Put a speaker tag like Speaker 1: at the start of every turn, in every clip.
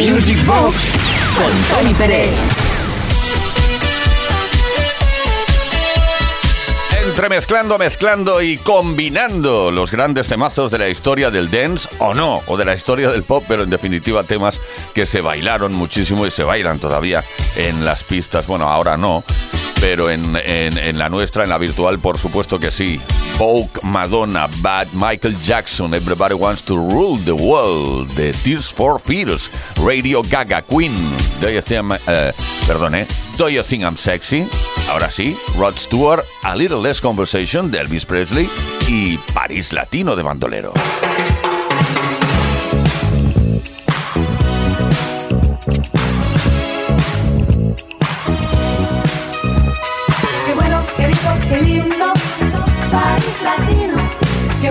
Speaker 1: Music Box con Tony Pérez.
Speaker 2: Entremezclando, mezclando y combinando los grandes temazos de la historia del dance o no, o de la historia del pop, pero en definitiva temas que se bailaron muchísimo y se bailan todavía en las pistas. Bueno, ahora no, pero en, la nuestra, en la virtual, por supuesto que sí. Vogue, Madonna, Bad, Michael Jackson, Everybody Wants to Rule the World, The Tears for Fears, Radio Gaga, Queen, Think, uh, perdón, eh, Do You Think I'm Sexy? Ahora sí, Rod Stewart, A Little Less Conversation de Elvis Presley y París Latino de Bandolero.
Speaker 3: Qué bueno, qué lindo, qué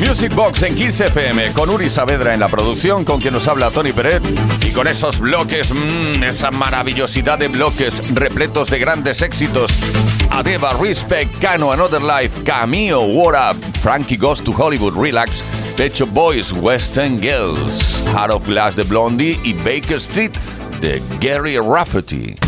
Speaker 4: Music Box en 15 FM con Uri Saavedra en la producción, con quien nos habla Tony Peret y con esos bloques, mmm, esa maravillosidad de bloques repletos de grandes éxitos. Adeba, Respect, Cano, Another Life, Cameo, What Up, Frankie Goes to Hollywood, Relax, Shop Boys, Western Girls, Heart of Glass de Blondie y Baker Street de Gary Rafferty.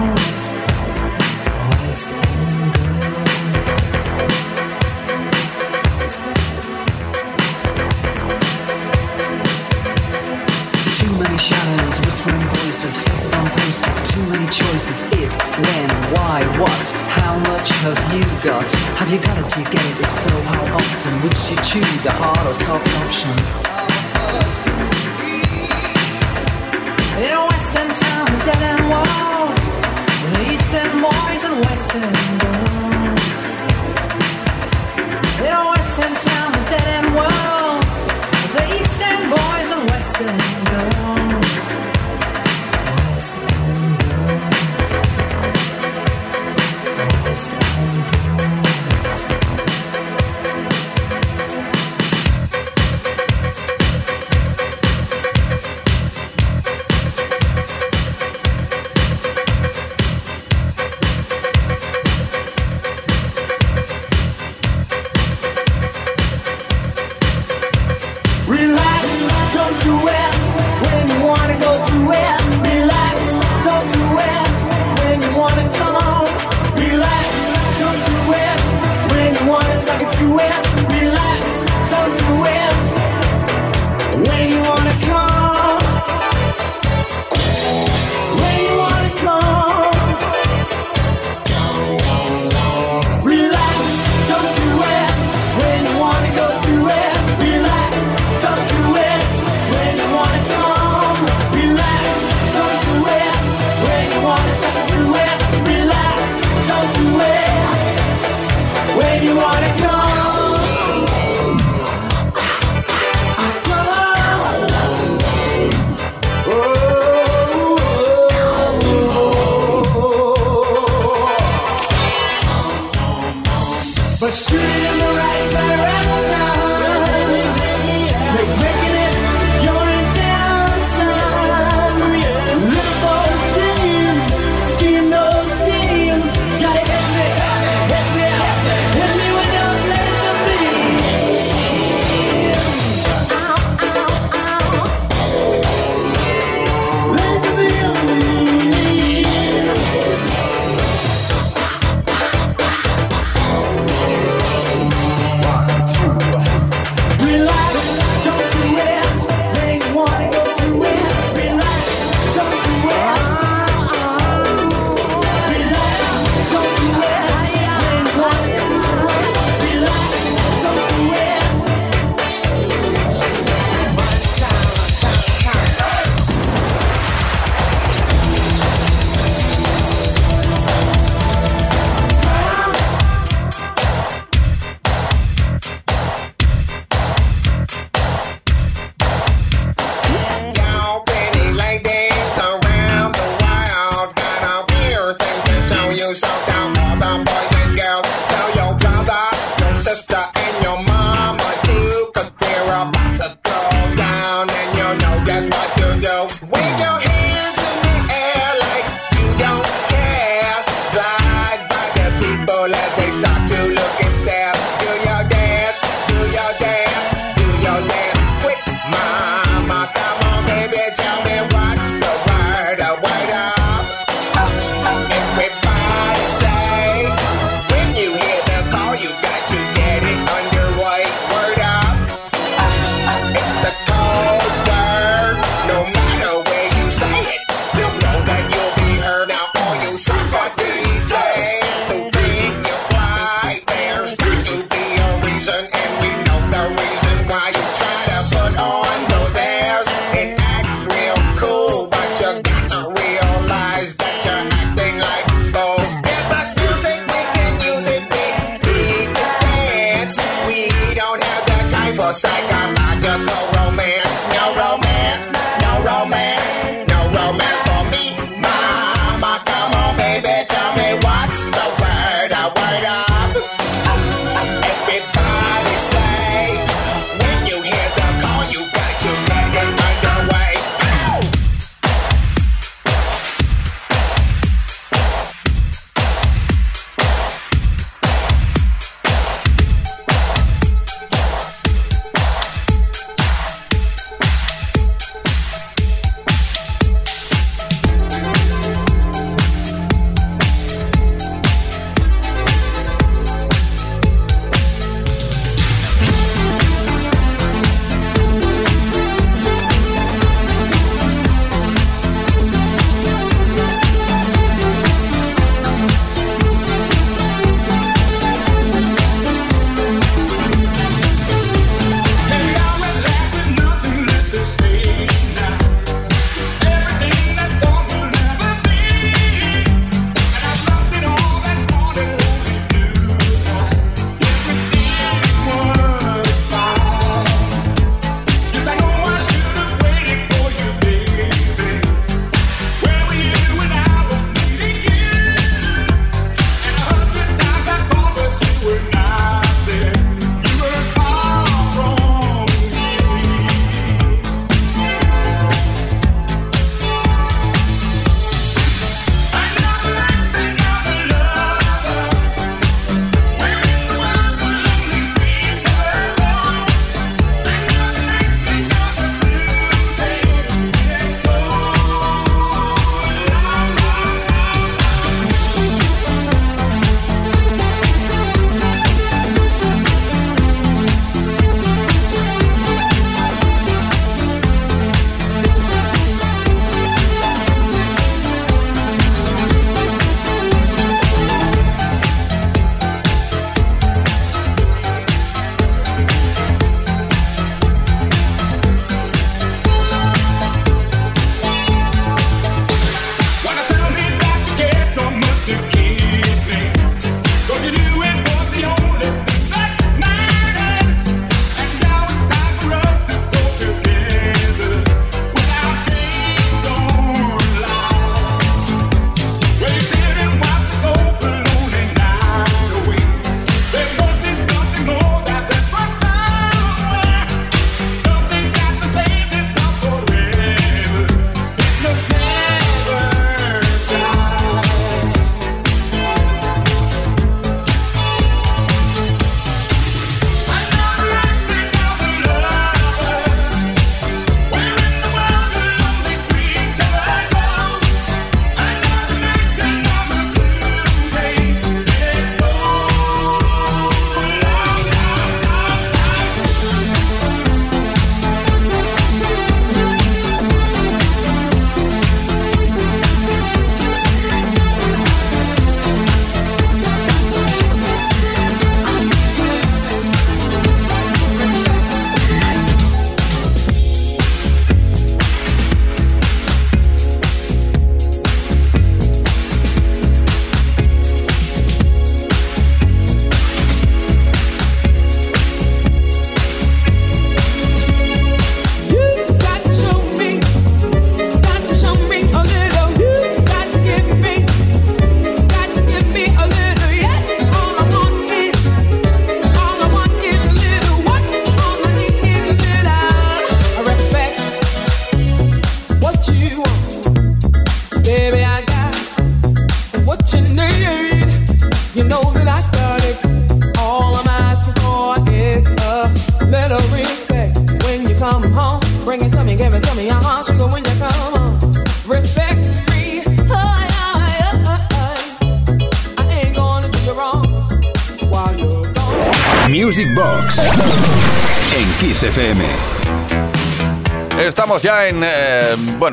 Speaker 5: shadows, whispering voices, faces on posters, too many choices. If, when, why, what, how much have you got? Have you got it? Do you get it? If so, how often? Which do you choose a hard or soft option? In a western town, a dead end world. with eastern boys and western girls. In a western town, a dead end world. the eastern boys and western girls.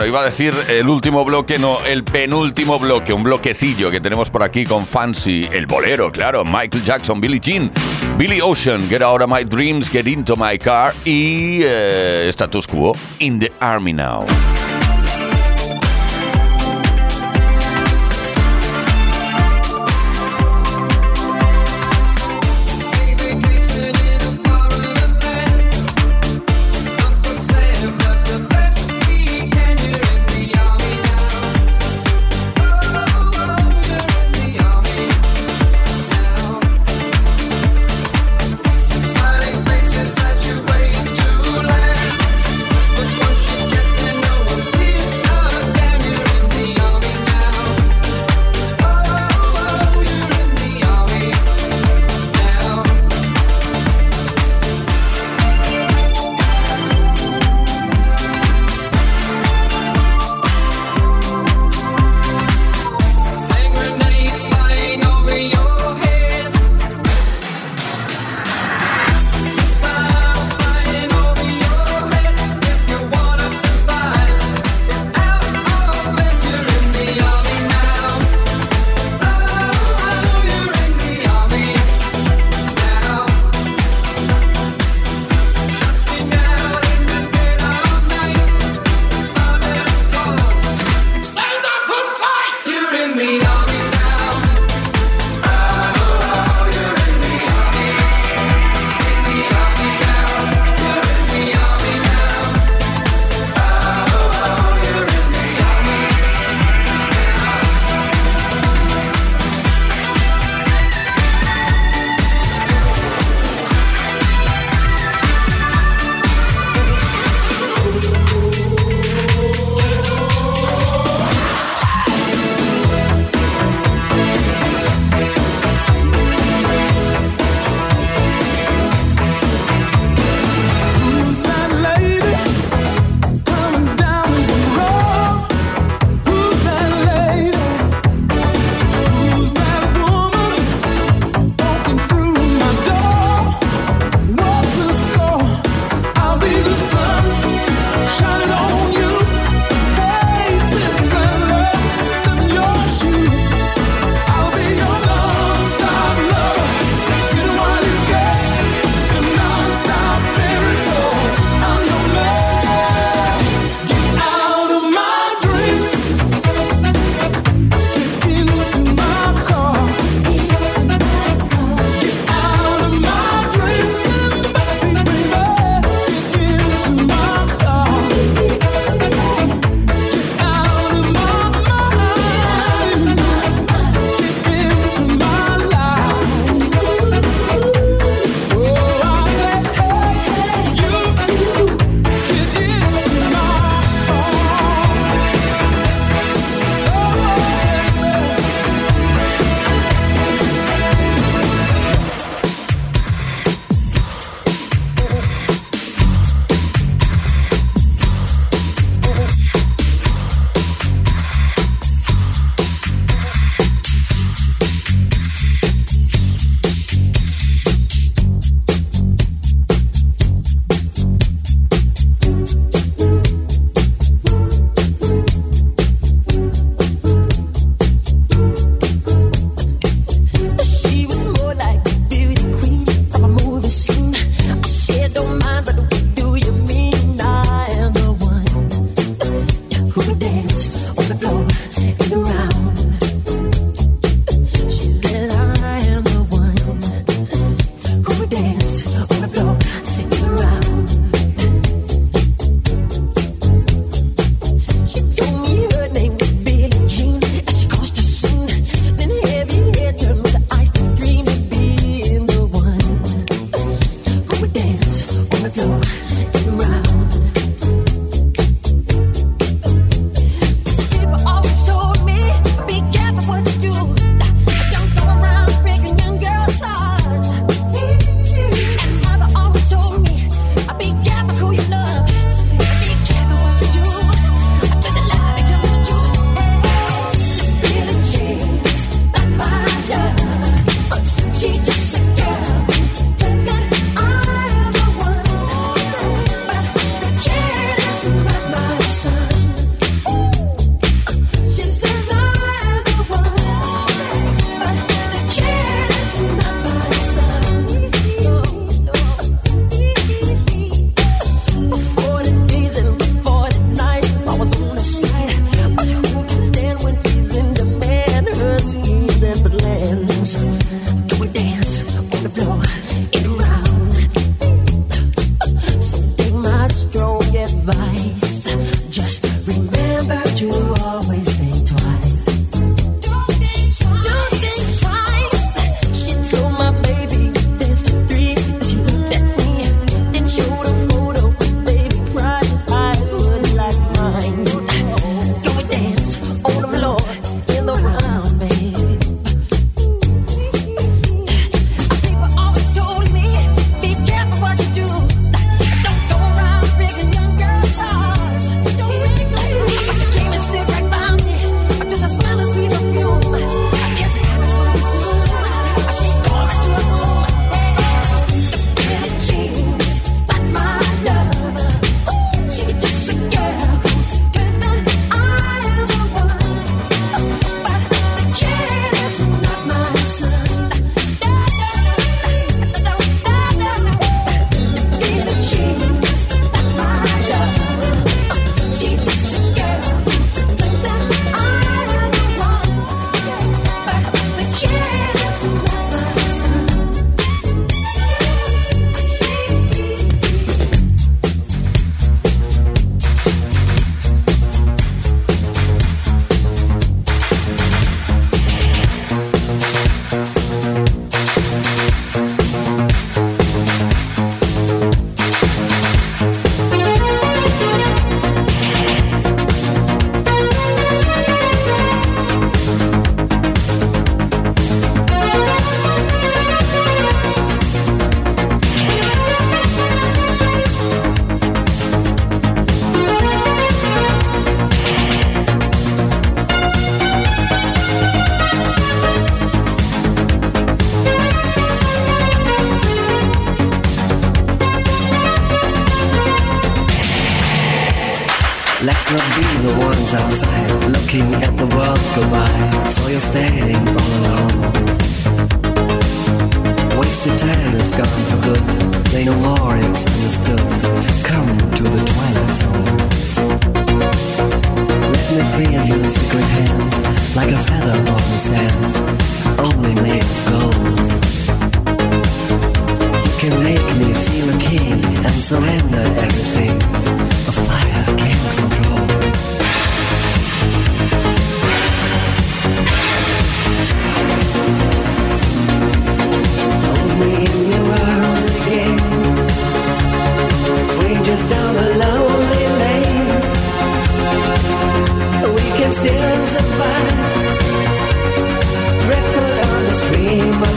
Speaker 6: iba a decir el último bloque, no, el penúltimo bloque, un bloquecillo que tenemos por aquí con Fancy, el bolero, claro, Michael Jackson, Billie Jean, Billy Ocean, Get Out of My Dreams, Get Into My Car y eh, Status Quo, In the Army Now.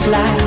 Speaker 2: fly.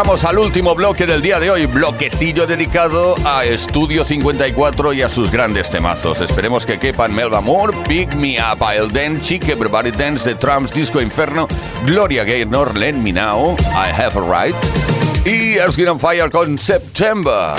Speaker 2: llegamos al último bloque del día de hoy, bloquecillo dedicado a Estudio 54 y a sus grandes temazos. Esperemos que quepan Melba Moore, Pick Me Up, I'll Dance, Chic Everybody Dance, The Tramps, Disco Inferno, Gloria Gaynor, me now I Have a Right y Earth, Fire con September.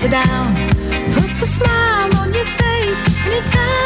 Speaker 7: you
Speaker 8: down, puts a smile on your face anytime.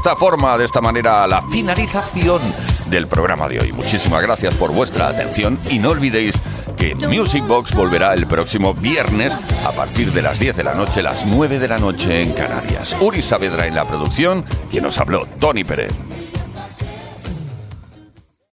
Speaker 2: esta forma, de esta manera, la finalización del programa de hoy. Muchísimas gracias por vuestra atención y no olvidéis que Music Box volverá el próximo viernes a partir de las 10 de la noche, las 9 de la noche en Canarias. Uri Saavedra en la producción, quien nos habló, Tony Pérez.